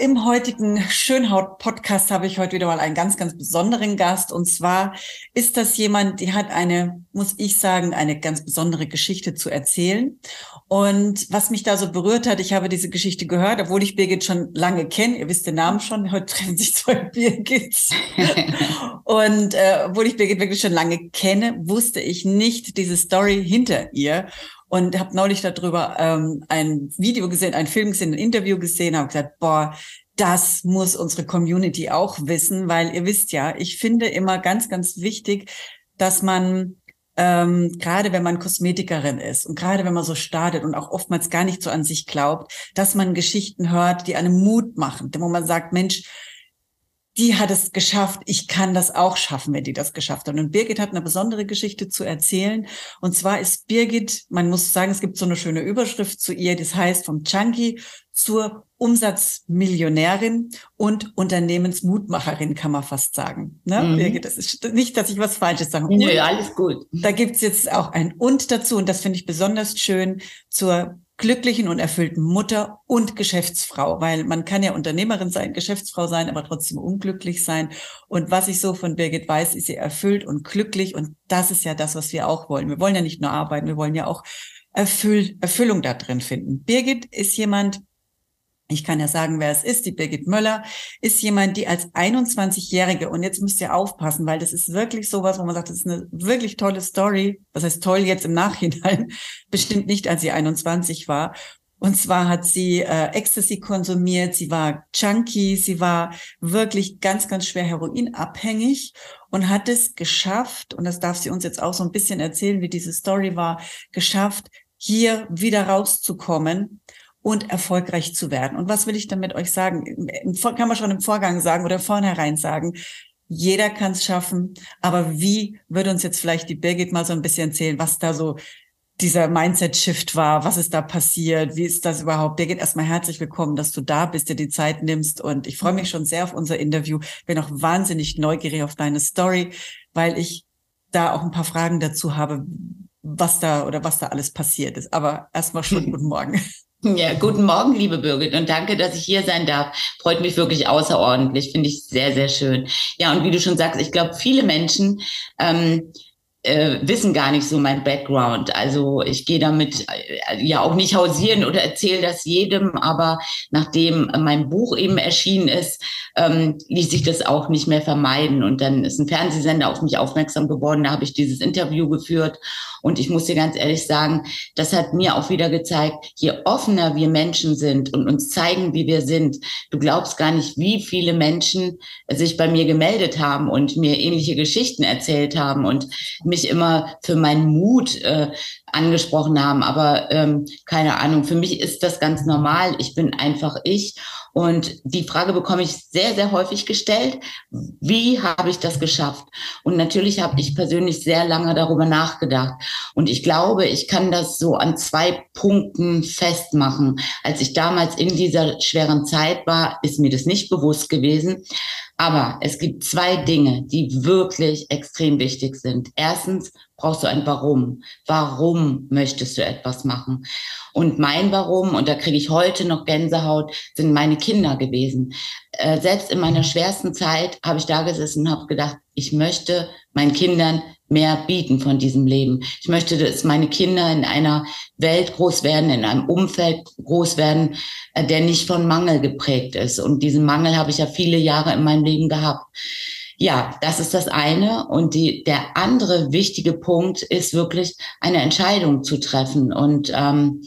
Im heutigen Schönhaut-Podcast habe ich heute wieder mal einen ganz, ganz besonderen Gast. Und zwar ist das jemand, die hat eine, muss ich sagen, eine ganz besondere Geschichte zu erzählen. Und was mich da so berührt hat, ich habe diese Geschichte gehört, obwohl ich Birgit schon lange kenne. Ihr wisst den Namen schon. Heute treffen sich zwei Birgits. und äh, obwohl ich Birgit wirklich schon lange kenne, wusste ich nicht diese Story hinter ihr und habe neulich darüber ähm, ein Video gesehen, ein Film gesehen, ein Interview gesehen, habe gesagt, boah, das muss unsere Community auch wissen, weil ihr wisst ja, ich finde immer ganz, ganz wichtig, dass man ähm, gerade wenn man Kosmetikerin ist und gerade wenn man so startet und auch oftmals gar nicht so an sich glaubt, dass man Geschichten hört, die einem Mut machen, wo man sagt, Mensch, die hat es geschafft, ich kann das auch schaffen, wenn die das geschafft hat. Und Birgit hat eine besondere Geschichte zu erzählen. Und zwar ist Birgit, man muss sagen, es gibt so eine schöne Überschrift zu ihr, das heißt vom Junkie zur Umsatzmillionärin und Unternehmensmutmacherin, kann man fast sagen. Ne? Mhm. Birgit, das ist nicht, dass ich was Falsches sage. Nö, alles gut. Da gibt's jetzt auch ein Und dazu und das finde ich besonders schön zur glücklichen und erfüllten Mutter und Geschäftsfrau, weil man kann ja Unternehmerin sein, Geschäftsfrau sein, aber trotzdem unglücklich sein. Und was ich so von Birgit weiß, ist sie erfüllt und glücklich. Und das ist ja das, was wir auch wollen. Wir wollen ja nicht nur arbeiten, wir wollen ja auch Erfüll Erfüllung da drin finden. Birgit ist jemand, ich kann ja sagen, wer es ist. Die Birgit Möller ist jemand, die als 21-Jährige, und jetzt müsst ihr aufpassen, weil das ist wirklich sowas, wo man sagt, das ist eine wirklich tolle Story. Was heißt toll jetzt im Nachhinein? Bestimmt nicht, als sie 21 war. Und zwar hat sie äh, Ecstasy konsumiert, sie war Junkie, sie war wirklich ganz, ganz schwer heroinabhängig und hat es geschafft, und das darf sie uns jetzt auch so ein bisschen erzählen, wie diese Story war, geschafft, hier wieder rauszukommen und erfolgreich zu werden. Und was will ich damit euch sagen? Kann man schon im Vorgang sagen oder vornherein sagen. Jeder kann es schaffen, aber wie würde uns jetzt vielleicht die Birgit mal so ein bisschen erzählen, was da so dieser Mindset-Shift war, was ist da passiert, wie ist das überhaupt? Birgit, erstmal herzlich willkommen, dass du da bist, dir die Zeit nimmst und ich freue mich schon sehr auf unser Interview. Bin auch wahnsinnig neugierig auf deine Story, weil ich da auch ein paar Fragen dazu habe, was da oder was da alles passiert ist. Aber erstmal schon guten Morgen. Ja, guten Morgen, liebe Birgit, und danke, dass ich hier sein darf. Freut mich wirklich außerordentlich, finde ich sehr, sehr schön. Ja, und wie du schon sagst, ich glaube, viele Menschen ähm, äh, wissen gar nicht so mein Background. Also ich gehe damit äh, ja auch nicht hausieren oder erzähle das jedem, aber nachdem mein Buch eben erschienen ist, ähm, ließ sich das auch nicht mehr vermeiden. Und dann ist ein Fernsehsender auf mich aufmerksam geworden, da habe ich dieses Interview geführt. Und ich muss dir ganz ehrlich sagen, das hat mir auch wieder gezeigt, je offener wir Menschen sind und uns zeigen, wie wir sind, du glaubst gar nicht, wie viele Menschen sich bei mir gemeldet haben und mir ähnliche Geschichten erzählt haben und mich immer für meinen Mut äh, angesprochen haben. Aber ähm, keine Ahnung, für mich ist das ganz normal. Ich bin einfach ich. Und die Frage bekomme ich sehr, sehr häufig gestellt. Wie habe ich das geschafft? Und natürlich habe ich persönlich sehr lange darüber nachgedacht. Und ich glaube, ich kann das so an zwei Punkten festmachen. Als ich damals in dieser schweren Zeit war, ist mir das nicht bewusst gewesen. Aber es gibt zwei Dinge, die wirklich extrem wichtig sind. Erstens brauchst du ein Warum. Warum möchtest du etwas machen? Und mein Warum, und da kriege ich heute noch Gänsehaut, sind meine Kinder gewesen. Äh, selbst in meiner schwersten Zeit habe ich da gesessen und habe gedacht, ich möchte meinen Kindern mehr bieten von diesem Leben. Ich möchte, dass meine Kinder in einer Welt groß werden, in einem Umfeld groß werden, äh, der nicht von Mangel geprägt ist. Und diesen Mangel habe ich ja viele Jahre in meinem Leben gehabt. Ja, das ist das eine. Und die, der andere wichtige Punkt ist wirklich eine Entscheidung zu treffen und ähm,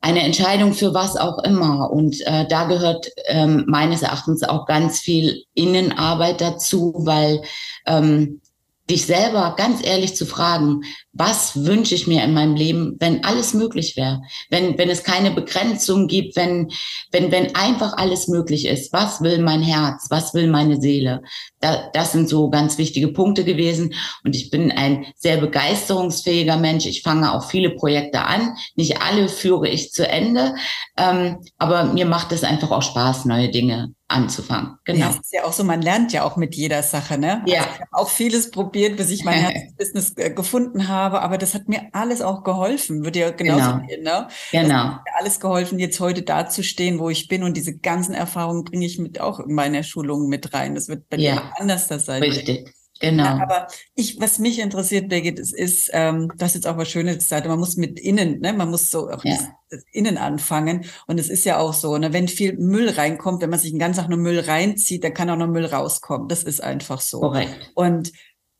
eine Entscheidung für was auch immer. Und äh, da gehört ähm, meines Erachtens auch ganz viel Innenarbeit dazu, weil ähm, dich selber ganz ehrlich zu fragen, was wünsche ich mir in meinem Leben, wenn alles möglich wäre, wenn, wenn es keine Begrenzung gibt, wenn, wenn, wenn einfach alles möglich ist. Was will mein Herz? Was will meine Seele? Da, das sind so ganz wichtige Punkte gewesen. Und ich bin ein sehr begeisterungsfähiger Mensch. Ich fange auch viele Projekte an. Nicht alle führe ich zu Ende. Ähm, aber mir macht es einfach auch Spaß, neue Dinge anzufangen. Genau. Ja, ist ja auch so, man lernt ja auch mit jeder Sache, ne? Ja. Also ich habe auch vieles probiert, bis ich mein Herzbusiness äh, gefunden habe, aber das hat mir alles auch geholfen. Würde ja genauso genau. gehen, ne? Genau. Das hat mir alles geholfen, jetzt heute dazustehen, wo ich bin und diese ganzen Erfahrungen bringe ich mit auch in meiner Schulung mit rein. Das wird bei ja. dir anders das sein. Richtig. Genau. Ja, aber ich, was mich interessiert, Birgit, ist, ist ähm, das ist jetzt auch was Schönes gesagt, man muss mit innen, ne, man muss so auch ja. das, das Innen anfangen. Und es ist ja auch so, ne, wenn viel Müll reinkommt, wenn man sich den ganzen Tag nur Müll reinzieht, dann kann auch noch Müll rauskommen. Das ist einfach so. Korrekt. Und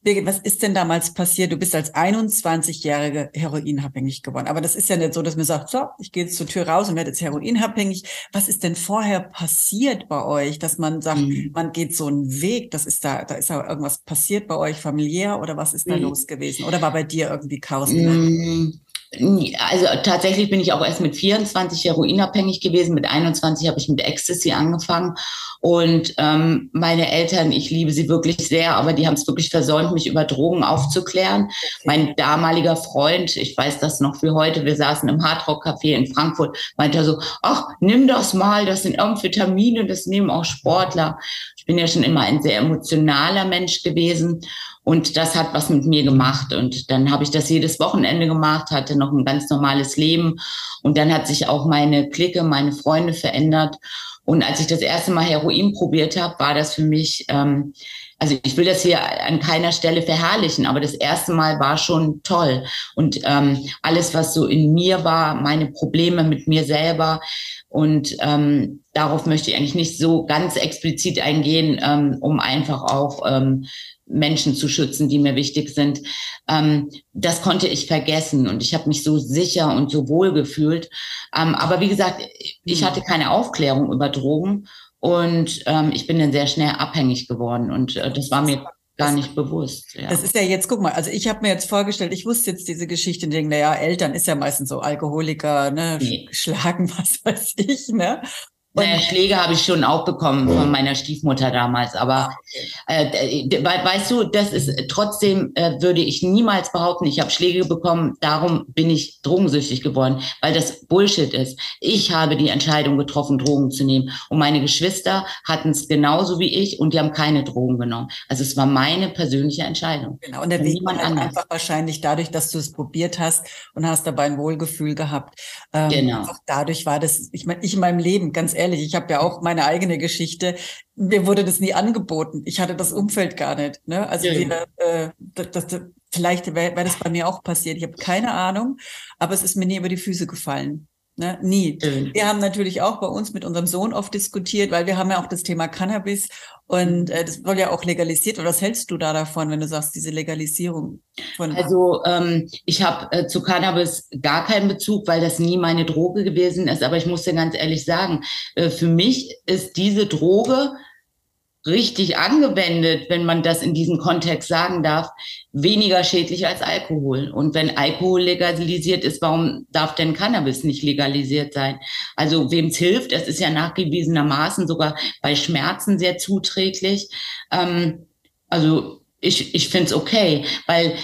Birgit, was ist denn damals passiert? Du bist als 21-Jährige heroinabhängig geworden. Aber das ist ja nicht so, dass man sagt, so, ich gehe jetzt zur Tür raus und werde jetzt heroinabhängig. Was ist denn vorher passiert bei euch, dass man sagt, mhm. man geht so einen Weg? Das ist da, da ist da irgendwas passiert bei euch familiär oder was ist da mhm. los gewesen? Oder war bei dir irgendwie Chaos? Mhm. Also tatsächlich bin ich auch erst mit 24 heroinabhängig gewesen. Mit 21 habe ich mit Ecstasy angefangen. Und ähm, meine Eltern, ich liebe sie wirklich sehr, aber die haben es wirklich versäumt, mich über Drogen aufzuklären. Mein damaliger Freund, ich weiß das noch für heute, wir saßen im Hardrock Café in Frankfurt, meinte so, ach, nimm das mal, das sind Amphetamine, das nehmen auch Sportler. Ich bin ja schon immer ein sehr emotionaler Mensch gewesen. Und das hat was mit mir gemacht. Und dann habe ich das jedes Wochenende gemacht, hatte noch ein ganz normales Leben. Und dann hat sich auch meine Clique, meine Freunde verändert. Und als ich das erste Mal Heroin probiert habe, war das für mich, ähm, also ich will das hier an keiner Stelle verherrlichen, aber das erste Mal war schon toll. Und ähm, alles, was so in mir war, meine Probleme mit mir selber. Und ähm, darauf möchte ich eigentlich nicht so ganz explizit eingehen, ähm, um einfach auch ähm, Menschen zu schützen, die mir wichtig sind. Ähm, das konnte ich vergessen und ich habe mich so sicher und so wohl gefühlt. Ähm, aber wie gesagt, ich hm. hatte keine Aufklärung über Drogen und ähm, ich bin dann sehr schnell abhängig geworden und äh, das war mir gar nicht bewusst. Ja. Das ist ja jetzt, guck mal, also ich habe mir jetzt vorgestellt, ich wusste jetzt diese Geschichte und denke, naja, Eltern ist ja meistens so Alkoholiker, ne, nee. schlagen, was weiß ich, ne? Naja, Schläge habe ich schon auch bekommen von meiner Stiefmutter damals, aber ah, äh, weißt du, das ist trotzdem äh, würde ich niemals behaupten, ich habe Schläge bekommen, darum bin ich drogensüchtig geworden, weil das Bullshit ist. Ich habe die Entscheidung getroffen, Drogen zu nehmen und meine Geschwister hatten es genauso wie ich und die haben keine Drogen genommen. Also es war meine persönliche Entscheidung. Genau, und der Weg war halt einfach wahrscheinlich dadurch, dass du es probiert hast und hast dabei ein Wohlgefühl gehabt. Ähm, genau. Dadurch war das, ich meine, ich in meinem Leben, ganz ehrlich, ehrlich, ich habe ja auch meine eigene Geschichte. Mir wurde das nie angeboten. Ich hatte das Umfeld gar nicht. Ne? Also ja. wir, äh, das, das, vielleicht wäre wär das bei mir auch passiert. Ich habe keine Ahnung, aber es ist mir nie über die Füße gefallen. Ne? Nie. Mhm. Wir haben natürlich auch bei uns mit unserem Sohn oft diskutiert, weil wir haben ja auch das Thema Cannabis und äh, das soll ja auch legalisiert. Oder was hältst du da davon, wenn du sagst, diese Legalisierung von? Also ähm, ich habe äh, zu Cannabis gar keinen Bezug, weil das nie meine Droge gewesen ist. Aber ich muss dir ganz ehrlich sagen, äh, für mich ist diese Droge richtig angewendet, wenn man das in diesem Kontext sagen darf, weniger schädlich als Alkohol. Und wenn Alkohol legalisiert ist, warum darf denn Cannabis nicht legalisiert sein? Also wem es hilft, es ist ja nachgewiesenermaßen sogar bei Schmerzen sehr zuträglich. Ähm, also ich, ich finde es okay, weil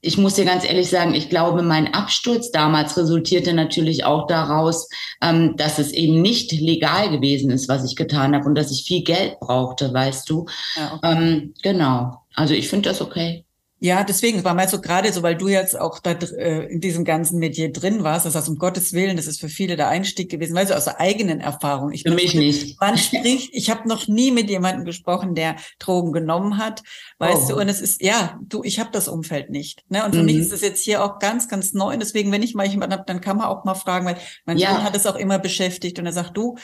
ich muss dir ganz ehrlich sagen, ich glaube, mein Absturz damals resultierte natürlich auch daraus, ähm, dass es eben nicht legal gewesen ist, was ich getan habe und dass ich viel Geld brauchte, weißt du. Ja, okay. ähm, genau. Also ich finde das okay. Ja, deswegen war mal so gerade so, weil du jetzt auch da äh, in diesem ganzen Metier drin warst, das heißt um Gottes Willen, das ist für viele der Einstieg gewesen, weil du aus der eigenen Erfahrung. Ich für mich nicht. Man spricht, ich habe noch nie mit jemandem gesprochen, der Drogen genommen hat, weißt oh. du, und es ist, ja, du, ich habe das Umfeld nicht. Ne? Und für mhm. mich ist es jetzt hier auch ganz, ganz neu. Und deswegen, wenn ich mal jemanden habe, dann kann man auch mal fragen, weil mein ja. Sohn hat es auch immer beschäftigt und er sagt, du,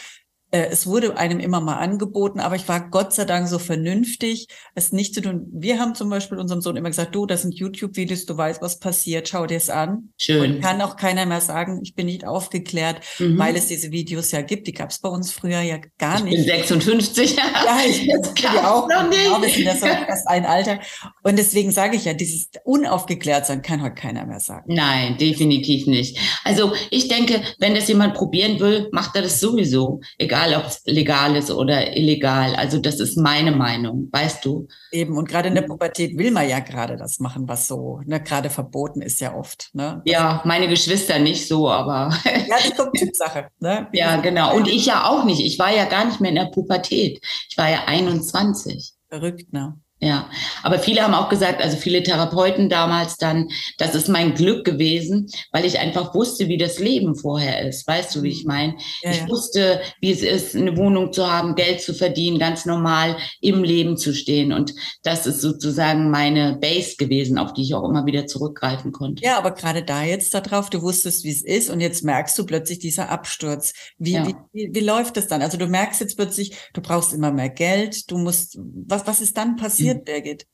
es wurde einem immer mal angeboten, aber ich war Gott sei Dank so vernünftig, es nicht zu tun. Wir haben zum Beispiel unserem Sohn immer gesagt, du, das sind YouTube-Videos, du weißt, was passiert, schau dir es an. Schön. Und kann auch keiner mehr sagen, ich bin nicht aufgeklärt, mhm. weil es diese Videos ja gibt. Die gab es bei uns früher ja gar nicht. Ich bin 56. ja, ich bin auch noch nicht. Genau wissen, das ist ein Alter. Und deswegen sage ich ja, dieses unaufgeklärt sein kann heute keiner mehr sagen. Nein, definitiv nicht. Also ich denke, wenn das jemand probieren will, macht er das sowieso. Egal, ob es legal ist oder illegal. Also das ist meine Meinung, weißt du. Eben, und gerade in der Pubertät will man ja gerade das machen, was so ne, gerade verboten ist ja oft. Ne? Ja, meine Geschwister nicht so, aber. ja, das kommt Typsache. Ne? Ja, genau. Und ich ja auch nicht. Ich war ja gar nicht mehr in der Pubertät. Ich war ja 21. Verrückt, ne? Ja, aber viele haben auch gesagt, also viele Therapeuten damals dann, das ist mein Glück gewesen, weil ich einfach wusste, wie das Leben vorher ist. Weißt du, wie ich meine? Ja, ich ja. wusste, wie es ist, eine Wohnung zu haben, Geld zu verdienen, ganz normal im Leben zu stehen. Und das ist sozusagen meine Base gewesen, auf die ich auch immer wieder zurückgreifen konnte. Ja, aber gerade da jetzt darauf, du wusstest, wie es ist und jetzt merkst du plötzlich dieser Absturz. Wie, ja. wie, wie, wie läuft das dann? Also du merkst jetzt plötzlich, du brauchst immer mehr Geld, du musst, was, was ist dann passiert? Passiert, Birgit?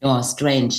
Ja, strange.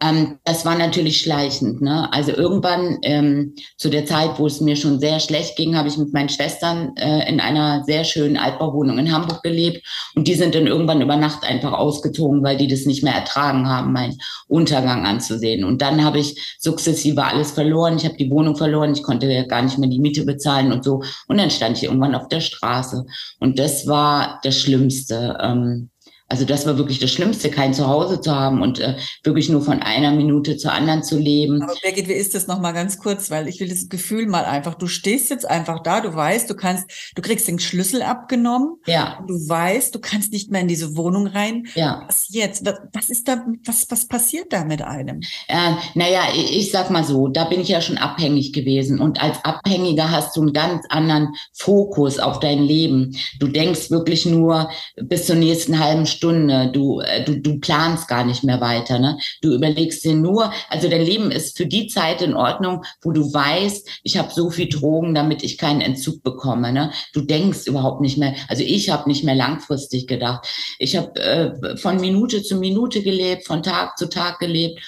Ähm, das war natürlich schleichend. Ne? Also irgendwann ähm, zu der Zeit, wo es mir schon sehr schlecht ging, habe ich mit meinen Schwestern äh, in einer sehr schönen Altbauwohnung in Hamburg gelebt. Und die sind dann irgendwann über Nacht einfach ausgezogen, weil die das nicht mehr ertragen haben, meinen Untergang anzusehen. Und dann habe ich sukzessive alles verloren. Ich habe die Wohnung verloren. Ich konnte ja gar nicht mehr die Miete bezahlen und so. Und dann stand ich irgendwann auf der Straße. Und das war das Schlimmste. Ähm, also das war wirklich das Schlimmste, kein Zuhause zu haben und äh, wirklich nur von einer Minute zur anderen zu leben. Aber Birgit, wie ist das noch mal ganz kurz, weil ich will das Gefühl mal einfach, du stehst jetzt einfach da, du weißt, du kannst, du kriegst den Schlüssel abgenommen. Ja. Du weißt, du kannst nicht mehr in diese Wohnung rein. Ja. Was jetzt? Was, ist da, was, was passiert da mit einem? Äh, naja, ich, ich sag mal so, da bin ich ja schon abhängig gewesen und als Abhängiger hast du einen ganz anderen Fokus auf dein Leben. Du denkst wirklich nur bis zur nächsten halben Stunde Stunde, du, äh, du, du planst gar nicht mehr weiter. Ne? Du überlegst dir nur, also dein Leben ist für die Zeit in Ordnung, wo du weißt, ich habe so viel Drogen, damit ich keinen Entzug bekomme. Ne? Du denkst überhaupt nicht mehr, also ich habe nicht mehr langfristig gedacht. Ich habe äh, von Minute zu Minute gelebt, von Tag zu Tag gelebt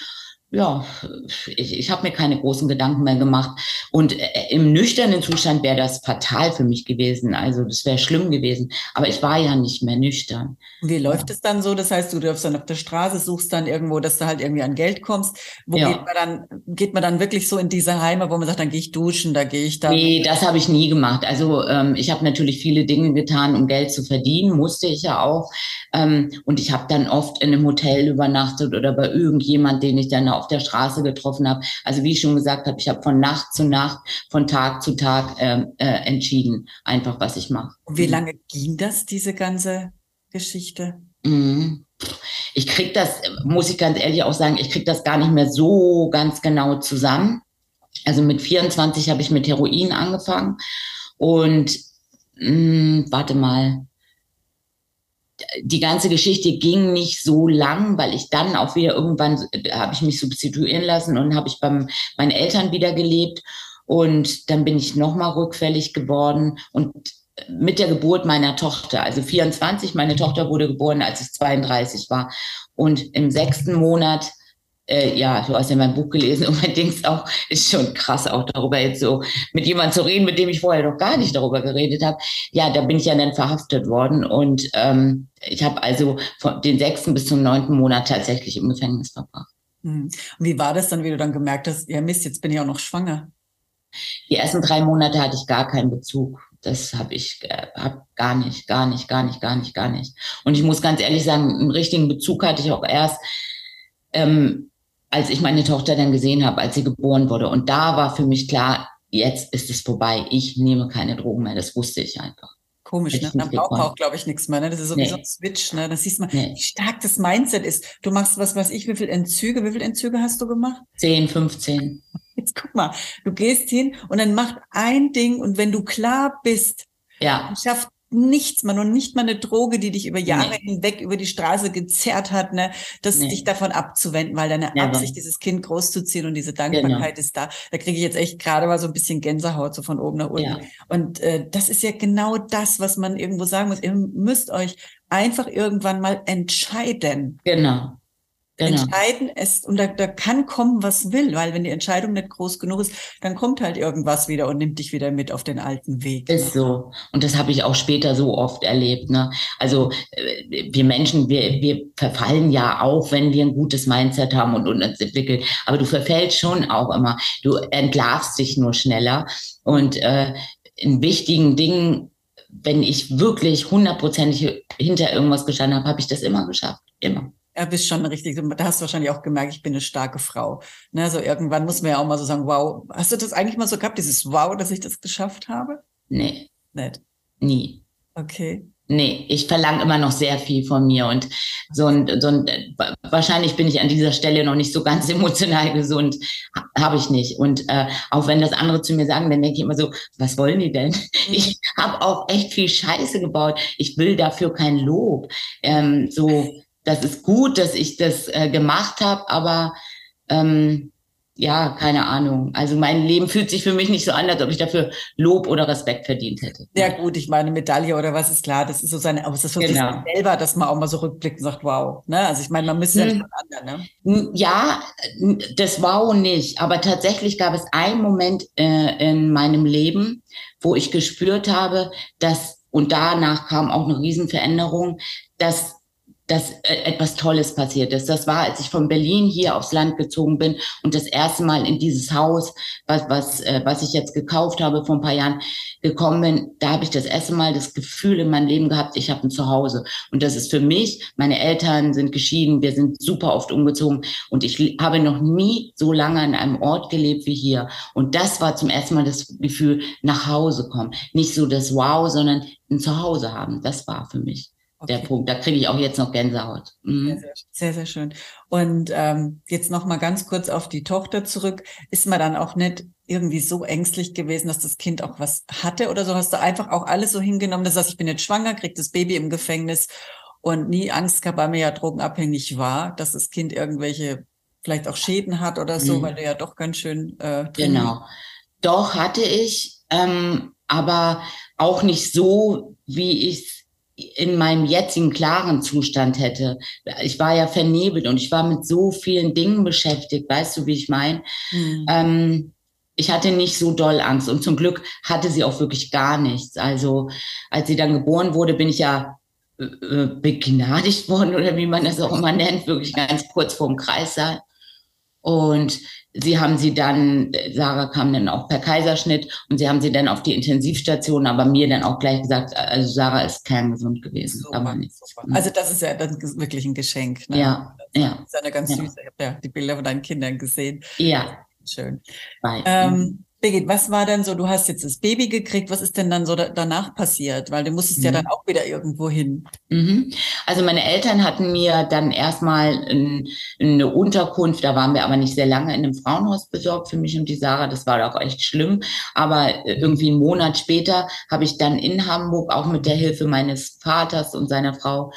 ja, ich, ich habe mir keine großen Gedanken mehr gemacht. Und äh, im nüchternen Zustand wäre das fatal für mich gewesen. Also das wäre schlimm gewesen. Aber ich war ja nicht mehr nüchtern. Wie läuft ja. es dann so? Das heißt, du darfst dann auf der Straße, suchst dann irgendwo, dass du halt irgendwie an Geld kommst. Wo ja. geht man dann, geht man dann wirklich so in diese Heime, wo man sagt, dann gehe ich duschen, da gehe ich dann. Nee, das habe ich nie gemacht. Also ähm, ich habe natürlich viele Dinge getan, um Geld zu verdienen, musste ich ja auch. Ähm, und ich habe dann oft in einem Hotel übernachtet oder bei irgendjemand, den ich dann auf der Straße getroffen habe. Also wie ich schon gesagt habe, ich habe von Nacht zu Nacht, von Tag zu Tag äh, äh, entschieden, einfach was ich mache. Wie lange ging das, diese ganze Geschichte? Mhm. Ich krieg das, muss ich ganz ehrlich auch sagen, ich krieg das gar nicht mehr so ganz genau zusammen. Also mit 24 habe ich mit Heroin angefangen und mh, hm, warte mal, die ganze Geschichte ging nicht so lang, weil ich dann auch wieder irgendwann habe ich mich substituieren lassen und habe ich beim meinen Eltern wieder gelebt. Und dann bin ich noch mal rückfällig geworden und mit der Geburt meiner Tochter, also 24, meine Tochter wurde geboren, als ich 32 war. Und im sechsten Monat äh, ja, du hast ja mein Buch gelesen und mein Dings auch, ist schon krass auch darüber jetzt so mit jemandem zu reden, mit dem ich vorher noch gar nicht darüber geredet habe. Ja, da bin ich ja dann verhaftet worden und ähm, ich habe also von den sechsten bis zum neunten Monat tatsächlich im Gefängnis verbracht. Hm. Und wie war das dann, wie du dann gemerkt hast, ja Mist, jetzt bin ich auch noch schwanger? Die ersten drei Monate hatte ich gar keinen Bezug. Das habe ich äh, hab gar nicht, gar nicht, gar nicht, gar nicht, gar nicht. Und ich muss ganz ehrlich sagen, einen richtigen Bezug hatte ich auch erst, ähm, als ich meine Tochter dann gesehen habe, als sie geboren wurde. Und da war für mich klar, jetzt ist es vorbei. Ich nehme keine Drogen mehr. Das wusste ich einfach. Komisch, ne? Dann braucht man auch, glaube ich, nichts mehr. Ne? Das ist so nee. ein Switch. Ne? Das siehst man, nee. wie stark das Mindset ist. Du machst, was weiß ich, wie viele Entzüge, wie viele Entzüge hast du gemacht? 10, 15. Jetzt guck mal, du gehst hin und dann macht ein Ding und wenn du klar bist, ja. schafft nichts, man und nicht mal eine Droge, die dich über Jahre nee. hinweg über die Straße gezerrt hat, ne, das nee. dich davon abzuwenden, weil deine ja, Absicht, dieses Kind großzuziehen und diese Dankbarkeit genau. ist da. Da kriege ich jetzt echt gerade mal so ein bisschen Gänsehaut so von oben nach unten. Ja. Und äh, das ist ja genau das, was man irgendwo sagen muss. Ihr müsst euch einfach irgendwann mal entscheiden. Genau. Genau. Entscheiden ist, und da, da kann kommen, was will, weil wenn die Entscheidung nicht groß genug ist, dann kommt halt irgendwas wieder und nimmt dich wieder mit auf den alten Weg. Ne? Ist so. Und das habe ich auch später so oft erlebt. Ne? Also äh, wir Menschen, wir, wir verfallen ja auch, wenn wir ein gutes Mindset haben und, und uns entwickeln. Aber du verfällst schon auch immer. Du entlarvst dich nur schneller. Und äh, in wichtigen Dingen, wenn ich wirklich hundertprozentig hinter irgendwas gestanden habe, habe ich das immer geschafft. Immer. Ja, bist schon richtig. Da hast du wahrscheinlich auch gemerkt, ich bin eine starke Frau. Ne, so irgendwann muss man ja auch mal so sagen, wow. Hast du das eigentlich mal so gehabt, dieses Wow, dass ich das geschafft habe? Nee. Nicht? Nie. Okay. Nee, ich verlange immer noch sehr viel von mir und so ein, so ein, wahrscheinlich bin ich an dieser Stelle noch nicht so ganz emotional gesund, habe ich nicht. Und äh, auch wenn das andere zu mir sagen, dann denke ich immer so, was wollen die denn? Mhm. Ich habe auch echt viel Scheiße gebaut. Ich will dafür kein Lob. Ähm, so das ist gut, dass ich das äh, gemacht habe, aber ähm, ja, keine Ahnung. Also mein Leben fühlt sich für mich nicht so an, als ob ich dafür Lob oder Respekt verdient hätte. Ja gut, ich meine Medaille oder was ist klar, das ist so seine, aber es ist für genau. sich selber, dass man auch mal so rückblickt und sagt, wow. Ne? Also ich meine, man müsste hm. ja anderen, ne? Ja, das Wow nicht, aber tatsächlich gab es einen Moment äh, in meinem Leben, wo ich gespürt habe, dass und danach kam auch eine Riesenveränderung, dass dass äh, etwas Tolles passiert ist. Das war, als ich von Berlin hier aufs Land gezogen bin und das erste Mal in dieses Haus, was, was, äh, was ich jetzt gekauft habe vor ein paar Jahren, gekommen bin. Da habe ich das erste Mal das Gefühl in meinem Leben gehabt, ich habe ein Zuhause. Und das ist für mich, meine Eltern sind geschieden, wir sind super oft umgezogen und ich habe noch nie so lange an einem Ort gelebt wie hier. Und das war zum ersten Mal das Gefühl, nach Hause kommen. Nicht so das Wow, sondern ein Zuhause haben. Das war für mich. Okay. Der Punkt, da kriege ich auch jetzt noch Gänsehaut. Mhm. Sehr, sehr, sehr, schön. Und ähm, jetzt noch mal ganz kurz auf die Tochter zurück. Ist man dann auch nicht irgendwie so ängstlich gewesen, dass das Kind auch was hatte oder so? Hast du einfach auch alles so hingenommen, dass du sagst, ich bin jetzt schwanger, krieg das Baby im Gefängnis und nie Angst gehabt, weil mir ja drogenabhängig war, dass das Kind irgendwelche vielleicht auch Schäden hat oder so, mhm. weil du ja doch ganz schön äh, Genau. Doch hatte ich, ähm, aber auch nicht so, wie ich in meinem jetzigen klaren Zustand hätte. Ich war ja vernebelt und ich war mit so vielen Dingen beschäftigt, weißt du, wie ich meine? Mhm. Ähm, ich hatte nicht so doll Angst und zum Glück hatte sie auch wirklich gar nichts. Also als sie dann geboren wurde, bin ich ja äh, äh begnadigt worden oder wie man das auch immer nennt, wirklich ganz kurz vorm Kreissaal. Und sie haben sie dann, Sarah kam dann auch per Kaiserschnitt und sie haben sie dann auf die Intensivstation, aber mir dann auch gleich gesagt, also Sarah ist kerngesund gewesen, super, aber nicht. Also das ist ja dann wirklich ein Geschenk. Ne? Ja, das ja. ist eine ganz ja. süße. Ich habe ja die Bilder von deinen Kindern gesehen. Ja. Schön. Ähm, Birgit, was war denn so, du hast jetzt das Baby gekriegt, was ist denn dann so da, danach passiert? Weil du musstest mhm. ja dann auch wieder irgendwo hin. Mhm. Also meine Eltern hatten mir dann erstmal ein, eine Unterkunft, da waren wir aber nicht sehr lange in einem Frauenhaus besorgt für mich und die Sarah, das war auch echt schlimm. Aber irgendwie einen Monat später habe ich dann in Hamburg auch mit der Hilfe meines Vaters und seiner Frau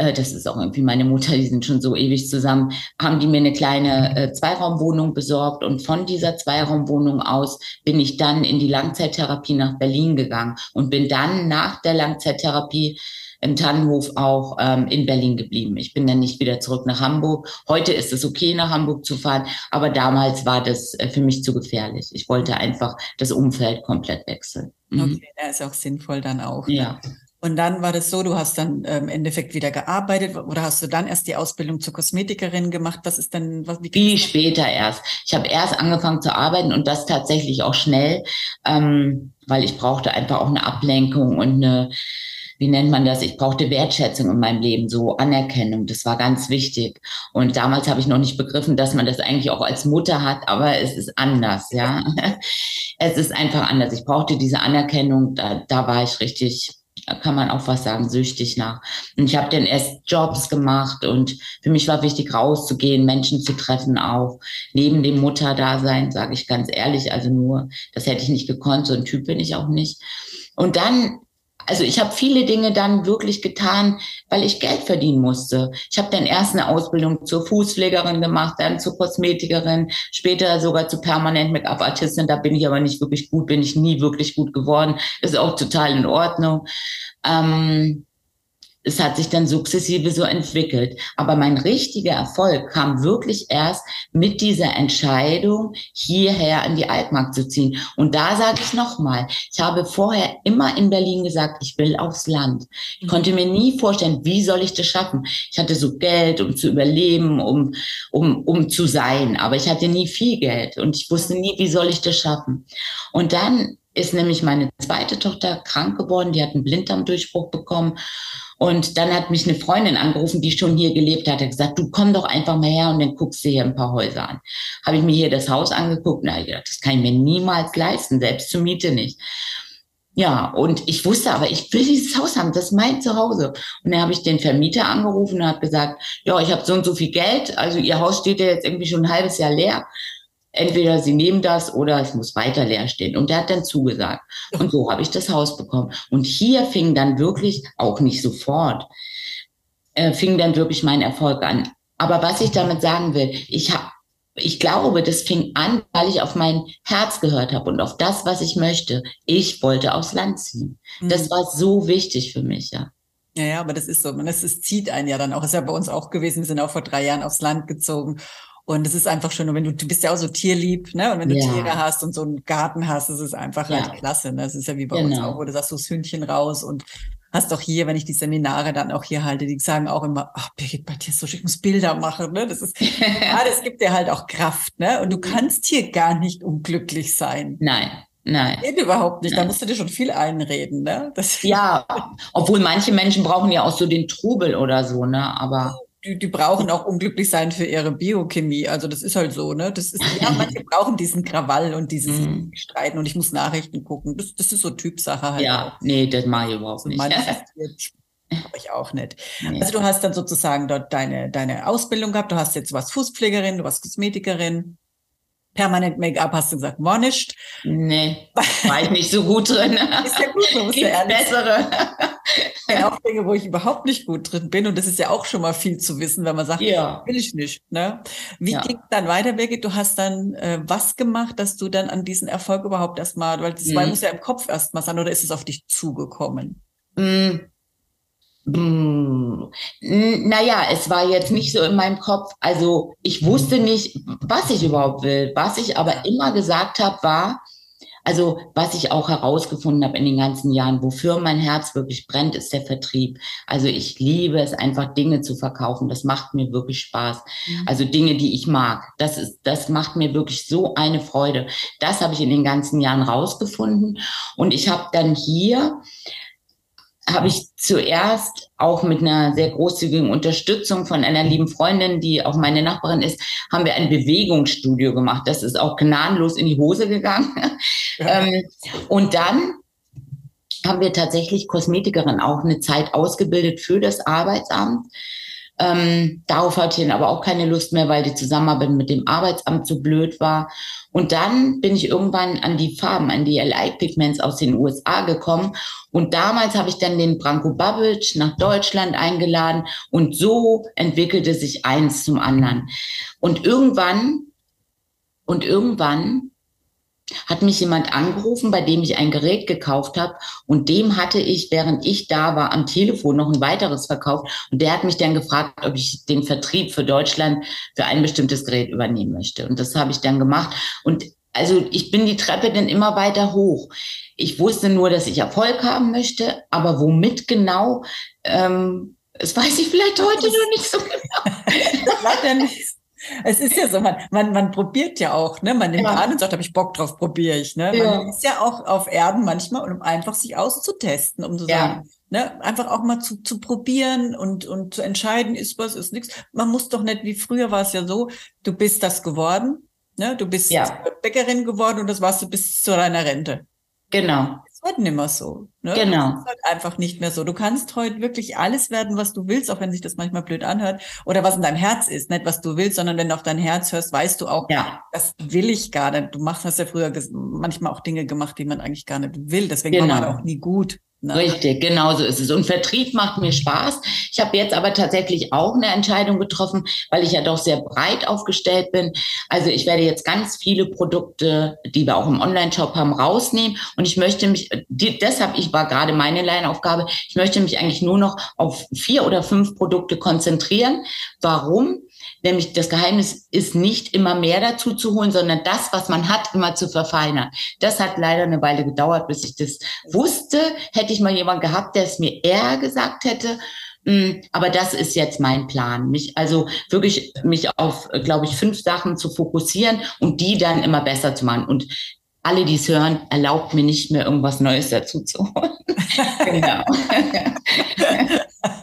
äh, das ist auch irgendwie meine Mutter, die sind schon so ewig zusammen, haben die mir eine kleine äh, Zweiraumwohnung besorgt und von dieser Zweiraumwohnung aus bin ich dann in die Langzeittherapie nach Berlin gegangen und bin dann nach der Langzeittherapie im Tannenhof auch ähm, in Berlin geblieben. Ich bin dann nicht wieder zurück nach Hamburg. Heute ist es okay, nach Hamburg zu fahren, aber damals war das äh, für mich zu gefährlich. Ich wollte einfach das Umfeld komplett wechseln. Mhm. Okay, da ist auch sinnvoll dann auch. Ne? Und dann war das so, du hast dann ähm, im Endeffekt wieder gearbeitet oder hast du dann erst die Ausbildung zur Kosmetikerin gemacht? Was ist denn, was, wie Viel später erst. Ich habe erst angefangen zu arbeiten und das tatsächlich auch schnell, ähm, weil ich brauchte einfach auch eine Ablenkung und eine, wie nennt man das? Ich brauchte Wertschätzung in meinem Leben, so Anerkennung. Das war ganz wichtig. Und damals habe ich noch nicht begriffen, dass man das eigentlich auch als Mutter hat, aber es ist anders, ja. es ist einfach anders. Ich brauchte diese Anerkennung, da, da war ich richtig kann man auch was sagen, süchtig nach. Und ich habe dann erst Jobs gemacht und für mich war wichtig, rauszugehen, Menschen zu treffen auch. Neben dem Mutterdasein, sage ich ganz ehrlich, also nur, das hätte ich nicht gekonnt, so ein Typ bin ich auch nicht. Und dann also ich habe viele Dinge dann wirklich getan, weil ich Geld verdienen musste. Ich habe dann erst eine Ausbildung zur Fußpflegerin gemacht, dann zur Kosmetikerin, später sogar zu permanent Make-up-Artistin. Da bin ich aber nicht wirklich gut, bin ich nie wirklich gut geworden. Ist auch total in Ordnung. Ähm, es hat sich dann sukzessive so entwickelt. Aber mein richtiger Erfolg kam wirklich erst mit dieser Entscheidung, hierher in die Altmark zu ziehen. Und da sage ich nochmal, ich habe vorher immer in Berlin gesagt, ich will aufs Land. Ich mhm. konnte mir nie vorstellen, wie soll ich das schaffen. Ich hatte so Geld, um zu überleben, um, um, um zu sein. Aber ich hatte nie viel Geld und ich wusste nie, wie soll ich das schaffen. Und dann ist nämlich meine zweite Tochter krank geworden, die hat einen Blinddarmdurchbruch bekommen. Und dann hat mich eine Freundin angerufen, die schon hier gelebt hat, hat gesagt, du komm doch einfach mal her und dann guckst du hier ein paar Häuser an. Habe ich mir hier das Haus angeguckt, na, gedacht, das kann ich mir niemals leisten, selbst zur Miete nicht. Ja, und ich wusste aber, ich will dieses Haus haben, das ist mein Zuhause. Und dann habe ich den Vermieter angerufen und habe gesagt, ja, ich habe so und so viel Geld, also ihr Haus steht ja jetzt irgendwie schon ein halbes Jahr leer entweder sie nehmen das oder es muss weiter leer stehen. Und der hat dann zugesagt. Und so habe ich das Haus bekommen. Und hier fing dann wirklich, auch nicht sofort, äh, fing dann wirklich mein Erfolg an. Aber was ich damit sagen will, ich habe ich glaube, das fing an, weil ich auf mein Herz gehört habe und auf das, was ich möchte. Ich wollte aufs Land ziehen. Mhm. Das war so wichtig für mich, ja. Ja, ja, aber das ist so. Das, das zieht einen ja dann auch. Das ist ja bei uns auch gewesen. Wir sind auch vor drei Jahren aufs Land gezogen. Und es ist einfach schön, und wenn du, du bist ja auch so tierlieb, ne? Und wenn du ja. Tiere hast und so einen Garten hast, das ist einfach ja. halt klasse. Ne? Das ist ja wie bei genau. uns auch, wo du sagst, du das Hündchen raus und hast auch hier, wenn ich die Seminare dann auch hier halte, die sagen auch immer, ach, Birgit, bei dir ist so schön, ich muss Bilder machen, ne? Das ist, ja, das gibt dir halt auch Kraft, ne? Und du kannst hier gar nicht unglücklich sein. Nein. Nein. Geht überhaupt nicht. Nein. Da musst du dir schon viel einreden, ne? Das ja, obwohl manche Menschen brauchen ja auch so den Trubel oder so, ne? Aber die, die brauchen auch unglücklich sein für ihre Biochemie. Also das ist halt so, ne? Das ist, ja, manche brauchen diesen Krawall und dieses mm. Streiten und ich muss Nachrichten gucken. Das, das ist so Typsache halt. Ja, auch. nee, das mache ich überhaupt nicht. Habe ich auch nicht. Nee. Also du hast dann sozusagen dort deine, deine Ausbildung gehabt. Du hast jetzt, du warst Fußpflegerin, du warst Kosmetikerin. Permanent Make-up hast du gesagt, nicht. Nee, war ich nicht so gut drin. ist ja gut, man muss ja ehrlich bessere auch Dinge, wo ich überhaupt nicht gut drin bin. Und das ist ja auch schon mal viel zu wissen, wenn man sagt, ja. will ich nicht. Ne? Wie ja. ging dann weiter, Birgit? Du hast dann äh, was gemacht, dass du dann an diesen Erfolg überhaupt erstmal, weil das mhm. muss ja im Kopf erstmal sein, oder ist es auf dich zugekommen? Mhm. Hm, naja, es war jetzt nicht so in meinem Kopf. Also ich wusste nicht, was ich überhaupt will. Was ich aber immer gesagt habe, war, also was ich auch herausgefunden habe in den ganzen Jahren, wofür mein Herz wirklich brennt, ist der Vertrieb. Also ich liebe es einfach Dinge zu verkaufen. Das macht mir wirklich Spaß. Mhm. Also Dinge, die ich mag. Das ist, das macht mir wirklich so eine Freude. Das habe ich in den ganzen Jahren rausgefunden. Und ich habe dann hier habe ich zuerst auch mit einer sehr großzügigen Unterstützung von einer lieben Freundin, die auch meine Nachbarin ist, haben wir ein Bewegungsstudio gemacht. Das ist auch gnadenlos in die Hose gegangen. Ja. Ähm, und dann haben wir tatsächlich Kosmetikerin auch eine Zeit ausgebildet für das Arbeitsamt. Ähm, darauf hatte ich dann aber auch keine Lust mehr, weil die Zusammenarbeit mit dem Arbeitsamt so blöd war. Und dann bin ich irgendwann an die Farben, an die LI-Pigments aus den USA gekommen. Und damals habe ich dann den Branko Babic nach Deutschland eingeladen. Und so entwickelte sich eins zum anderen. Und irgendwann, und irgendwann hat mich jemand angerufen, bei dem ich ein Gerät gekauft habe und dem hatte ich, während ich da war, am Telefon noch ein weiteres verkauft und der hat mich dann gefragt, ob ich den Vertrieb für Deutschland für ein bestimmtes Gerät übernehmen möchte und das habe ich dann gemacht und also ich bin die Treppe dann immer weiter hoch. Ich wusste nur, dass ich Erfolg haben möchte, aber womit genau, ähm, das weiß ich vielleicht heute noch nicht so genau. das war ja nicht es ist ja so, man, man, man probiert ja auch, ne? Man nimmt ja. an und sagt, habe ich Bock drauf, probiere ich. Ne? Ja. Man ist ja auch auf Erden manchmal, um einfach sich auszutesten, um zu ja. sagen, ne, einfach auch mal zu, zu probieren und, und zu entscheiden, ist was, ist nichts. Man muss doch nicht, wie früher war es ja so, du bist das geworden, ne? Du bist ja. Bäckerin geworden und das warst du bis zu deiner Rente. Genau ist heute nicht mehr so. Ne? Genau. Das ist halt einfach nicht mehr so. Du kannst heute wirklich alles werden, was du willst, auch wenn sich das manchmal blöd anhört. Oder was in deinem Herz ist. Nicht was du willst, sondern wenn du auf dein Herz hörst, weißt du auch, ja. das will ich gar nicht. Du machst, hast ja früher manchmal auch Dinge gemacht, die man eigentlich gar nicht will. Deswegen genau. war man auch nie gut. Ne? Richtig, genau so ist es. Und Vertrieb macht mir Spaß. Ich habe jetzt aber tatsächlich auch eine Entscheidung getroffen, weil ich ja doch sehr breit aufgestellt bin. Also ich werde jetzt ganz viele Produkte, die wir auch im Online-Shop haben, rausnehmen. Und ich möchte mich, die, deshalb, ich war gerade meine Lernaufgabe, ich möchte mich eigentlich nur noch auf vier oder fünf Produkte konzentrieren. Warum? Nämlich das Geheimnis ist nicht immer mehr dazu zu holen, sondern das, was man hat, immer zu verfeinern. Das hat leider eine Weile gedauert, bis ich das wusste. Hätte ich mal jemand gehabt, der es mir eher gesagt hätte. Mm, aber das ist jetzt mein Plan, mich also wirklich mich auf, glaube ich, fünf Sachen zu fokussieren und die dann immer besser zu machen. Und alle, die es hören, erlaubt mir nicht mehr irgendwas Neues dazu zu holen. genau.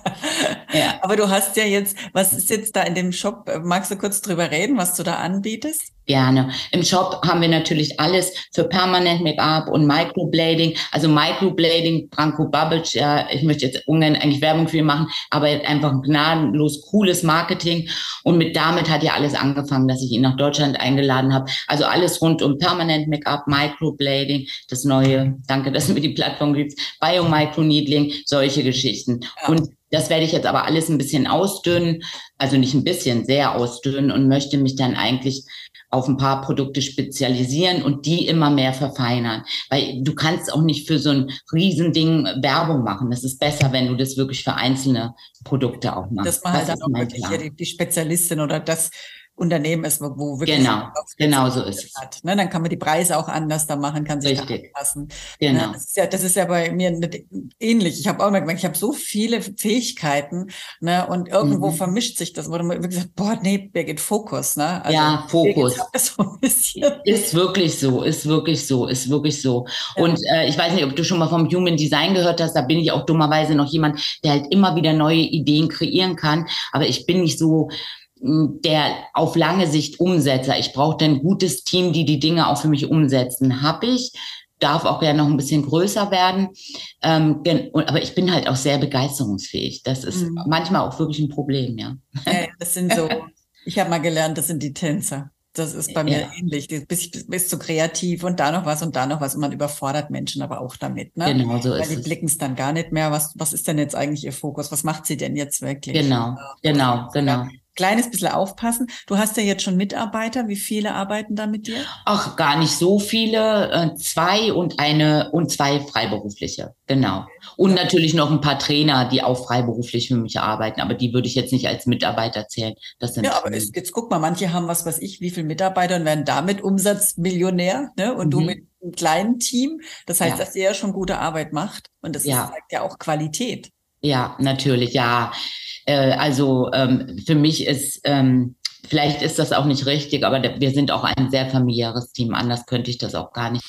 Ja. Aber du hast ja jetzt, was ist jetzt da in dem Shop? Magst du kurz drüber reden, was du da anbietest? Gerne. Im Shop haben wir natürlich alles für Permanent Make-up und Microblading. Also Microblading, Branko Babic, ja, ich möchte jetzt ungern eigentlich Werbung für ihn machen, aber einfach ein gnadenlos cooles Marketing. Und mit damit hat ja alles angefangen, dass ich ihn nach Deutschland eingeladen habe. Also alles rund um Permanent Make-up, Microblading, das neue, danke, dass mir die Plattform gibt, Bio-Micro-Needling, solche Geschichten. Ja. Und das werde ich jetzt aber alles ein bisschen ausdünnen, also nicht ein bisschen, sehr ausdünnen und möchte mich dann eigentlich auf ein paar Produkte spezialisieren und die immer mehr verfeinern. Weil du kannst auch nicht für so ein Riesending Werbung machen. Das ist besser, wenn du das wirklich für einzelne Produkte auch machst. Dass man halt dann auch wirklich die, die Spezialistin oder das Unternehmen ist, wo wirklich genau, genau so ist hat. Ne? Dann kann man die Preise auch anders da machen, kann sich Richtig. da anpassen. Ne? Genau. Ne? Das, ist ja, das ist ja bei mir nicht ähnlich. Ich habe auch mal gemerkt, ich habe so viele Fähigkeiten ne? und irgendwo mhm. vermischt sich das, wo man wirklich sagt, boah, nee, Birgit, Fokus. Ne? Also, ja, Fokus. So ist wirklich so, ist wirklich so, ist wirklich so. Ja. Und äh, ich weiß nicht, ob du schon mal vom Human Design gehört hast, da bin ich auch dummerweise noch jemand, der halt immer wieder neue Ideen kreieren kann, aber ich bin nicht so der auf lange Sicht Umsetzer. Ich brauche ein gutes Team, die die Dinge auch für mich umsetzen. Habe ich, darf auch gerne noch ein bisschen größer werden. Ähm, aber ich bin halt auch sehr begeisterungsfähig. Das ist mhm. manchmal auch wirklich ein Problem, ja. ja das sind so, ich habe mal gelernt, das sind die Tänzer. Das ist bei mir ja. ähnlich. Du bist, bist so kreativ und da noch was und da noch was und man überfordert Menschen aber auch damit. Ne? Genau so Weil ist die blicken es dann gar nicht mehr. Was, was ist denn jetzt eigentlich ihr Fokus? Was macht sie denn jetzt wirklich? Genau, genau, genau kleines bisschen aufpassen. Du hast ja jetzt schon Mitarbeiter. Wie viele arbeiten da mit dir? Ach, gar nicht so viele. Äh, zwei und eine und zwei Freiberufliche. Genau. Und natürlich noch ein paar Trainer, die auch freiberuflich für mich arbeiten. Aber die würde ich jetzt nicht als Mitarbeiter zählen. Das sind ja, aber es, jetzt guck mal, manche haben was weiß ich, wie viele Mitarbeiter und werden damit Umsatzmillionär. Ne? Und mhm. du mit einem kleinen Team. Das heißt, ja. dass ihr ja schon gute Arbeit macht. Und das ja. zeigt ja auch Qualität. Ja, natürlich, ja. Äh, also ähm, für mich ist, ähm, vielleicht ist das auch nicht richtig, aber wir sind auch ein sehr familiäres Team. Anders könnte ich das auch gar nicht.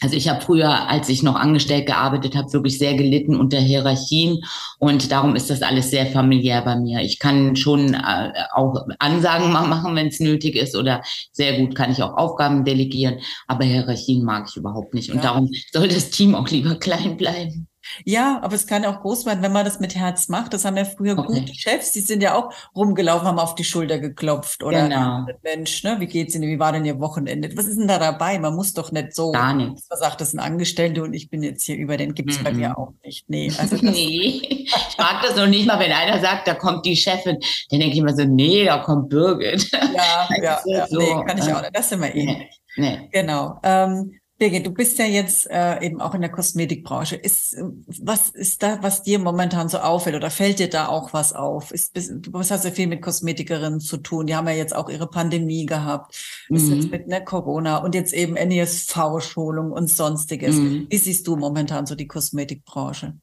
Also ich habe früher, als ich noch angestellt gearbeitet habe, wirklich sehr gelitten unter Hierarchien und darum ist das alles sehr familiär bei mir. Ich kann schon äh, auch Ansagen machen, wenn es nötig ist oder sehr gut kann ich auch Aufgaben delegieren, aber Hierarchien mag ich überhaupt nicht und ja. darum soll das Team auch lieber klein bleiben. Ja, aber es kann auch groß werden, wenn man das mit Herz macht. Das haben ja früher okay. gute Chefs, die sind ja auch rumgelaufen, haben auf die Schulter geklopft. Oder genau. Mensch, ne, wie geht's Ihnen? Wie war denn Ihr Wochenende? Was ist denn da dabei? Man muss doch nicht so. Gar nicht. Was sagt, das sind Angestellte und ich bin jetzt hier über den, gibt's mm -mm. bei mir auch nicht. Nee, also nee. ich mag das noch nicht mal, wenn einer sagt, da kommt die Chefin. Dann denke ich immer so, nee, da kommt Birgit. Ja, ja, ja so, nee, kann ich auch nicht. Das sind wir ähnlich. Nee. nee. Genau. Ähm, Birgit, du bist ja jetzt äh, eben auch in der Kosmetikbranche. Ist, was ist da, was dir momentan so auffällt oder fällt dir da auch was auf? Ist, bist, du hast ja viel mit Kosmetikerinnen zu tun. Die haben ja jetzt auch ihre Pandemie gehabt. Mhm. Ist jetzt mit ne, Corona und jetzt eben NESV-Schulung und sonstiges. Mhm. Wie siehst du momentan so die Kosmetikbranche?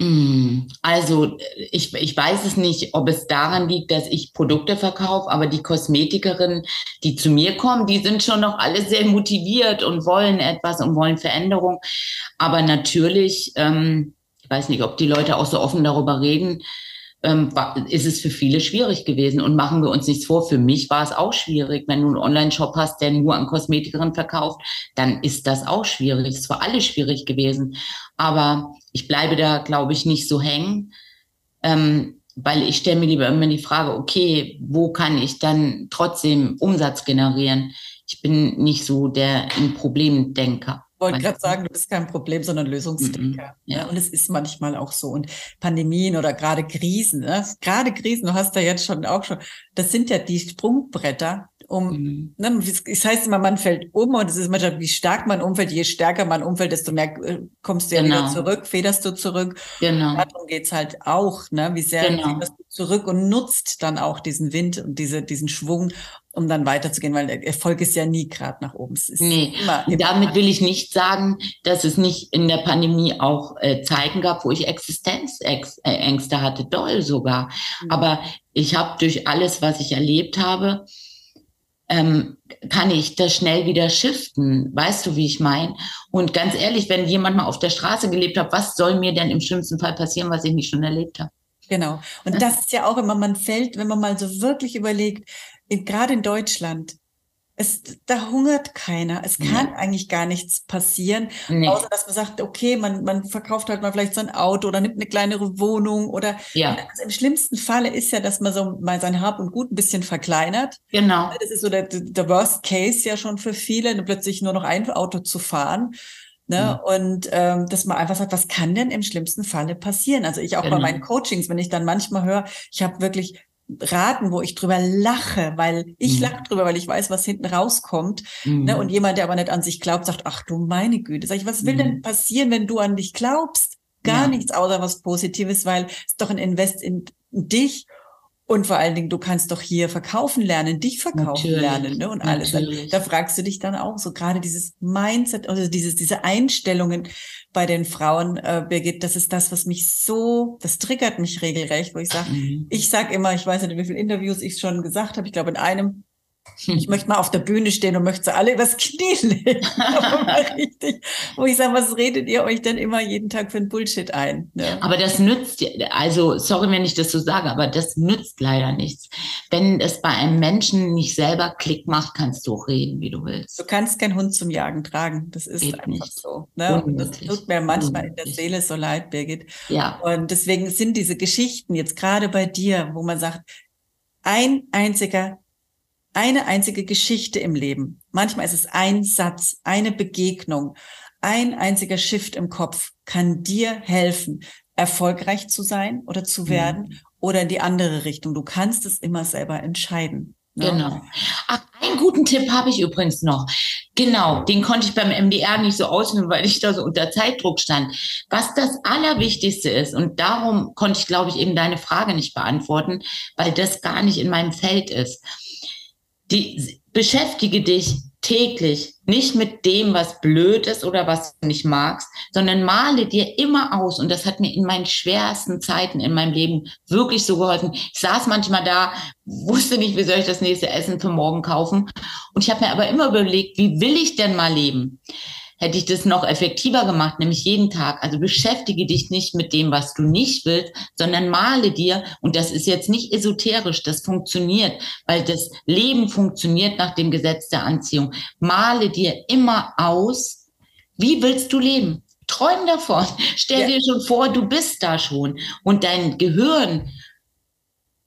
Hm, also ich, ich weiß es nicht, ob es daran liegt, dass ich Produkte verkaufe, aber die Kosmetikerinnen, die zu mir kommen, die sind schon noch alle sehr motiviert und wollen etwas und wollen Veränderung. Aber natürlich, ähm, ich weiß nicht, ob die Leute auch so offen darüber reden, ähm, ist es für viele schwierig gewesen. Und machen wir uns nichts vor, für mich war es auch schwierig. Wenn du einen Online-Shop hast, der nur an Kosmetikerinnen verkauft, dann ist das auch schwierig. Es war alles schwierig gewesen. Aber ich bleibe da, glaube ich, nicht so hängen, ähm, weil ich stelle mir lieber immer die Frage, okay, wo kann ich dann trotzdem Umsatz generieren? Ich bin nicht so der Problemdenker. Wollte gerade sagen, du bist kein Problem, sondern Lösungsdenker. Mm -mm, ja. Ne? Und es ist manchmal auch so. Und Pandemien oder gerade Krisen, ne? gerade Krisen, du hast ja jetzt schon auch schon, das sind ja die Sprungbretter, um, mhm. ne, es heißt immer, man fällt um und es ist manchmal, wie stark man umfällt, je stärker man umfällt, desto mehr äh, kommst du ja genau. wieder zurück, federst du zurück. Genau. Darum geht's halt auch, ne, wie sehr genau. federst du zurück und nutzt dann auch diesen Wind und diese, diesen Schwung, um dann weiterzugehen, weil der Erfolg ist ja nie gerade nach oben. Es nee, immer, immer damit will ich nicht sagen, dass es nicht in der Pandemie auch äh, Zeiten gab, wo ich Existenzängste hatte, doll sogar. Mhm. Aber ich habe durch alles, was ich erlebt habe, ähm, kann ich das schnell wieder shiften. Weißt du, wie ich meine? Und ganz ehrlich, wenn jemand mal auf der Straße gelebt hat, was soll mir denn im schlimmsten Fall passieren, was ich nicht schon erlebt habe? Genau. Und das ist ja auch immer, man fällt, wenn man mal so wirklich überlegt, gerade in Deutschland, es, da hungert keiner. Es kann nee. eigentlich gar nichts passieren, nee. außer dass man sagt, okay, man, man verkauft halt mal vielleicht so ein Auto oder nimmt eine kleinere Wohnung oder ja. also im schlimmsten Falle ist ja, dass man so mal sein Hab und Gut ein bisschen verkleinert. Genau. Das ist so der, der Worst Case ja schon für viele, plötzlich nur noch ein Auto zu fahren. Ne? Mhm. Und ähm, dass man einfach sagt, was kann denn im schlimmsten Falle passieren? Also ich auch genau. bei meinen Coachings, wenn ich dann manchmal höre, ich habe wirklich raten, wo ich drüber lache, weil ich mhm. lache drüber, weil ich weiß, was hinten rauskommt. Mhm. Ne? Und jemand, der aber nicht an sich glaubt, sagt, ach du meine Güte, sag ich, was will mhm. denn passieren, wenn du an dich glaubst? Gar ja. nichts außer was Positives, weil es doch ein Invest in dich und vor allen Dingen, du kannst doch hier verkaufen lernen, dich verkaufen natürlich, lernen ne? und alles. Natürlich. Da fragst du dich dann auch so gerade dieses Mindset, also dieses, diese Einstellungen bei den Frauen, äh, Birgit, das ist das, was mich so, das triggert mich regelrecht, wo ich sage, mhm. ich sag immer, ich weiß nicht, wie viele Interviews ich schon gesagt habe, ich glaube in einem, ich möchte mal auf der Bühne stehen und möchte sie alle übers Knie legen. richtig. Wo ich sage, was redet ihr euch denn immer jeden Tag für ein Bullshit ein? Ne? Aber das nützt, also sorry, wenn ich das so sage, aber das nützt leider nichts. Wenn es bei einem Menschen nicht selber Klick macht, kannst du reden, wie du willst. Du kannst keinen Hund zum Jagen tragen. Das ist Geht einfach nicht. so. Ne? Und das tut mir manchmal Unmöglich. in der Seele so leid, Birgit. Ja. Und deswegen sind diese Geschichten jetzt gerade bei dir, wo man sagt, ein einziger eine einzige Geschichte im Leben. Manchmal ist es ein Satz, eine Begegnung, ein einziger Shift im Kopf kann dir helfen, erfolgreich zu sein oder zu mhm. werden mhm. oder in die andere Richtung. Du kannst es immer selber entscheiden. Ne? Genau. Ach, einen guten Tipp habe ich übrigens noch. Genau, den konnte ich beim MDR nicht so ausführen, weil ich da so unter Zeitdruck stand. Was das Allerwichtigste ist, und darum konnte ich, glaube ich, eben deine Frage nicht beantworten, weil das gar nicht in meinem Feld ist die, beschäftige dich täglich nicht mit dem, was blöd ist oder was du nicht magst, sondern male dir immer aus. Und das hat mir in meinen schwersten Zeiten in meinem Leben wirklich so geholfen. Ich saß manchmal da, wusste nicht, wie soll ich das nächste Essen für morgen kaufen. Und ich habe mir aber immer überlegt, wie will ich denn mal leben? Hätte ich das noch effektiver gemacht, nämlich jeden Tag. Also beschäftige dich nicht mit dem, was du nicht willst, sondern male dir, und das ist jetzt nicht esoterisch, das funktioniert, weil das Leben funktioniert nach dem Gesetz der Anziehung. Male dir immer aus, wie willst du leben? Träum davon. Stell ja. dir schon vor, du bist da schon. Und dein Gehirn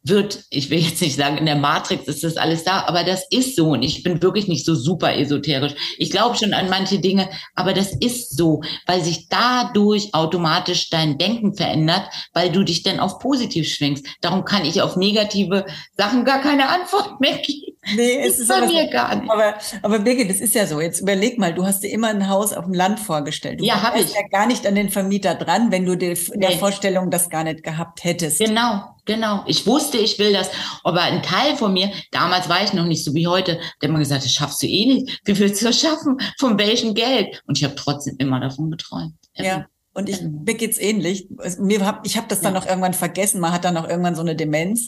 wird, ich will jetzt nicht sagen, in der Matrix ist das alles da, aber das ist so und ich bin wirklich nicht so super esoterisch. Ich glaube schon an manche Dinge, aber das ist so, weil sich dadurch automatisch dein Denken verändert, weil du dich dann auf positiv schwingst. Darum kann ich auf negative Sachen gar keine Antwort mehr geben. Nee, es ist bei mir gar nicht. Aber, aber Birgit, das ist ja so. Jetzt überleg mal, du hast dir immer ein Haus auf dem Land vorgestellt. Du ja, habe ich. ja gar nicht an den Vermieter dran, wenn du dir in der Vorstellung das gar nicht gehabt hättest. Genau, genau. Ich wusste, ich will das. Aber ein Teil von mir, damals war ich noch nicht so wie heute, der immer gesagt, das schaffst du eh nicht. Wie willst du das schaffen? Von welchem Geld? Und ich habe trotzdem immer davon geträumt. Ja. Und ich, mir geht's ähnlich. Mir hab, ich habe das dann ja. noch irgendwann vergessen. Man hat dann noch irgendwann so eine Demenz.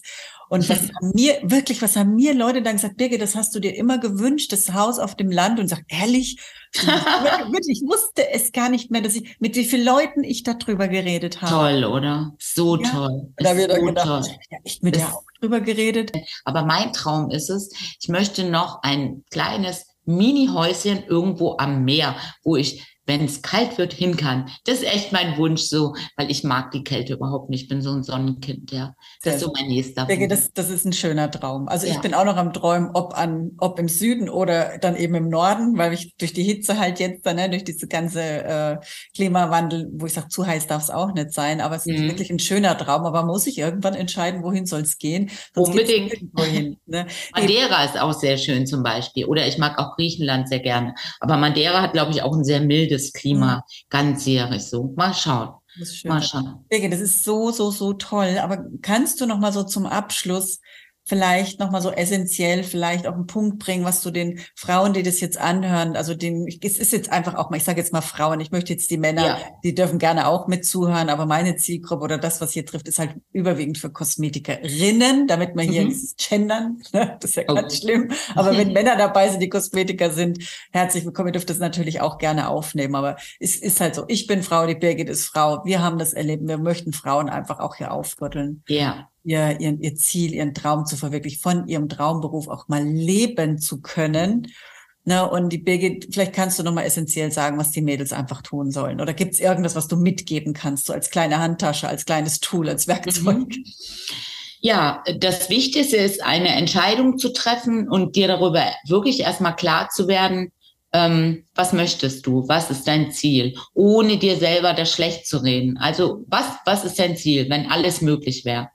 Und was haben mir, wirklich, was haben mir Leute dann gesagt, Birgit, das hast du dir immer gewünscht, das Haus auf dem Land und sagt, ehrlich, wirklich, ich wusste es gar nicht mehr, dass ich, mit wie vielen Leuten ich darüber geredet habe. Toll, oder? So ja. toll. Da wird so gedacht, ja, ich mit der auch drüber geredet. Aber mein Traum ist es, ich möchte noch ein kleines Mini-Häuschen irgendwo am Meer, wo ich wenn es kalt wird, hin kann. Das ist echt mein Wunsch so, weil ich mag die Kälte überhaupt nicht. Ich bin so ein Sonnenkind, ja. Das ist so mein nächster Wunsch. Das, das ist ein schöner Traum. Also ja. ich bin auch noch am Träumen, ob an, ob im Süden oder dann eben im Norden, weil ich durch die Hitze halt jetzt dann, ne, durch diese ganze äh, Klimawandel, wo ich sage, zu heiß darf es auch nicht sein, aber es mhm. ist wirklich ein schöner Traum. Aber muss ich irgendwann entscheiden, wohin soll es gehen? Sonst Unbedingt. Wohin, ne? Madeira ist auch sehr schön zum Beispiel. Oder ich mag auch Griechenland sehr gerne. Aber Madeira hat, glaube ich, auch ein sehr mildes Klima, mhm. ganzjährig so. Mal schauen. Das ist schön. Mal schauen. Das ist so, so, so toll. Aber kannst du noch mal so zum Abschluss vielleicht nochmal so essentiell vielleicht auf den Punkt bringen, was du den Frauen, die das jetzt anhören, also den, es ist jetzt einfach auch mal, ich sage jetzt mal Frauen, ich möchte jetzt die Männer, ja. die dürfen gerne auch mitzuhören, aber meine Zielgruppe oder das, was hier trifft, ist halt überwiegend für Kosmetikerinnen, damit man hier mhm. dieses Gendern, ne? das ist ja oh. ganz schlimm, aber wenn Männer dabei sind, die Kosmetiker sind, herzlich willkommen, ihr dürft das natürlich auch gerne aufnehmen, aber es ist halt so, ich bin Frau, die Birgit ist Frau, wir haben das erlebt, wir möchten Frauen einfach auch hier aufrütteln. Ja ihr, ihr, ihr Ziel, ihren Traum zu verwirklichen, von ihrem Traumberuf auch mal leben zu können. Ne, und die Birgit, vielleicht kannst du noch mal essentiell sagen, was die Mädels einfach tun sollen. Oder gibt es irgendwas, was du mitgeben kannst, so als kleine Handtasche, als kleines Tool, als Werkzeug? Mhm. Ja, das Wichtigste ist, eine Entscheidung zu treffen und dir darüber wirklich erstmal klar zu werden, ähm, was möchtest du? Was ist dein Ziel? Ohne dir selber das schlecht zu reden. Also was, was ist dein Ziel, wenn alles möglich wäre?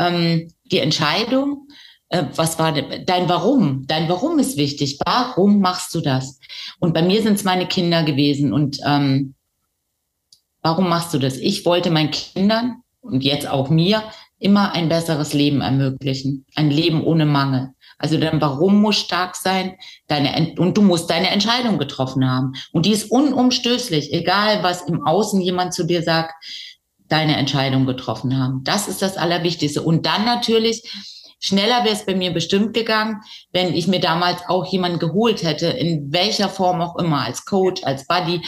Ähm, die Entscheidung, äh, was war dein Warum? Dein Warum ist wichtig. Warum machst du das? Und bei mir sind es meine Kinder gewesen. Und ähm, warum machst du das? Ich wollte meinen Kindern und jetzt auch mir immer ein besseres Leben ermöglichen. Ein Leben ohne Mangel. Also dein Warum muss stark sein, deine, und du musst deine Entscheidung getroffen haben. Und die ist unumstößlich, egal was im Außen jemand zu dir sagt, deine Entscheidung getroffen haben. Das ist das Allerwichtigste. Und dann natürlich, schneller wäre es bei mir bestimmt gegangen, wenn ich mir damals auch jemanden geholt hätte, in welcher Form auch immer, als Coach, als Buddy,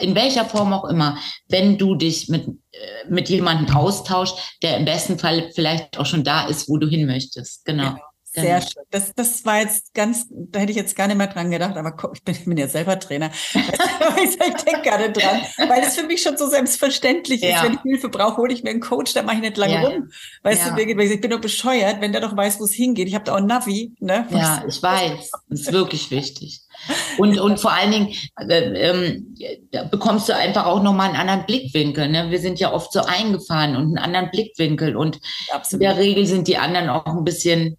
in welcher Form auch immer, wenn du dich mit, äh, mit jemandem austauscht, der im besten Fall vielleicht auch schon da ist, wo du hin möchtest. Genau. Ja. Sehr schön. Das, das war jetzt ganz, da hätte ich jetzt gar nicht mehr dran gedacht, aber ich bin, ich bin ja selber Trainer. ich denke gar nicht dran, weil es für mich schon so selbstverständlich ja. ist. Wenn ich Hilfe brauche, hole ich mir einen Coach, da mache ich nicht lange ja. rum. Weißt ja. du, ich bin doch bescheuert, wenn der doch weiß, wo es hingeht. Ich habe da auch ein Navi. Ne? Ja, ich weiß. Das ist wirklich wichtig. Und, und vor allen Dingen äh, ähm, bekommst du einfach auch nochmal einen anderen Blickwinkel. Ne? Wir sind ja oft so eingefahren und einen anderen Blickwinkel. Und Absolut. in der Regel sind die anderen auch ein bisschen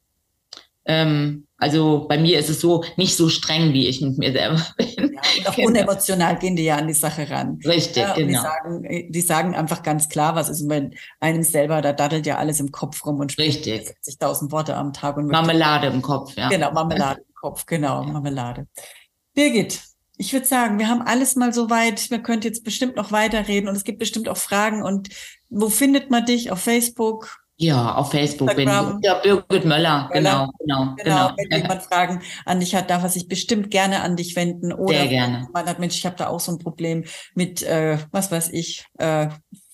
ähm, also bei mir ist es so nicht so streng, wie ich mit mir selber bin. Ja, und auch genau. unemotional gehen die ja an die Sache ran. Richtig, ja, genau. Die sagen, die sagen einfach ganz klar, was ist bei einem selber, da daddelt ja alles im Kopf rum und spricht 60.000 Worte am Tag. Und Marmelade im Kopf, ja. Genau, Marmelade im Kopf, genau, ja. Marmelade. Birgit, ich würde sagen, wir haben alles mal so weit. Wir könnten jetzt bestimmt noch weiterreden und es gibt bestimmt auch Fragen. Und wo findet man dich? Auf Facebook? Ja, auf Facebook Instagram. bin ich. Ja, Birgit Möller, genau, genau, genau. genau. Wenn jemand Fragen an dich hat, darf er sich bestimmt gerne an dich wenden. Oder Sehr gerne. Man hat, Mensch, ich habe da auch so ein Problem mit, äh, was weiß ich, äh,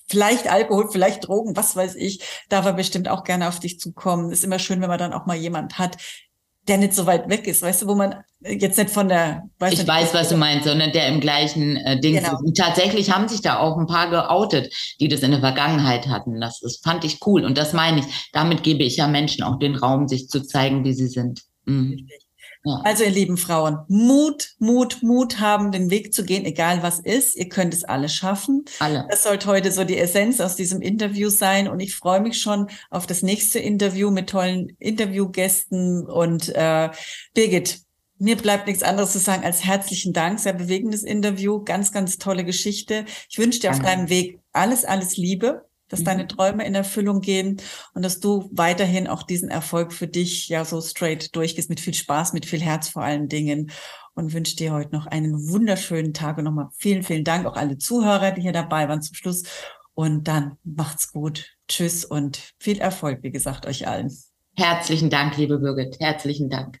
vielleicht Alkohol, vielleicht Drogen, was weiß ich, darf er bestimmt auch gerne auf dich zukommen. Ist immer schön, wenn man dann auch mal jemand hat, der nicht so weit weg ist, weißt du, wo man jetzt nicht von der. Weiß ich nicht, weiß, was du meinst, sondern der im gleichen äh, Ding genau. ist. Und tatsächlich haben sich da auch ein paar geoutet, die das in der Vergangenheit hatten. Das, das fand ich cool und das meine ich. Damit gebe ich ja Menschen auch den Raum, sich zu zeigen, wie sie sind. Mhm. Richtig. Also ihr lieben Frauen, Mut, Mut, Mut haben, den Weg zu gehen, egal was ist. Ihr könnt es alle schaffen. Alle. Das sollte heute so die Essenz aus diesem Interview sein. Und ich freue mich schon auf das nächste Interview mit tollen Interviewgästen. Und äh, Birgit, mir bleibt nichts anderes zu sagen als herzlichen Dank. Sehr bewegendes Interview, ganz, ganz tolle Geschichte. Ich wünsche dir auf deinem Weg alles, alles Liebe dass mhm. deine Träume in Erfüllung gehen und dass du weiterhin auch diesen Erfolg für dich ja so straight durchgehst mit viel Spaß, mit viel Herz vor allen Dingen und wünsche dir heute noch einen wunderschönen Tag und nochmal vielen, vielen Dank auch alle Zuhörer, die hier dabei waren zum Schluss und dann macht's gut. Tschüss und viel Erfolg, wie gesagt, euch allen. Herzlichen Dank, liebe Birgit. Herzlichen Dank.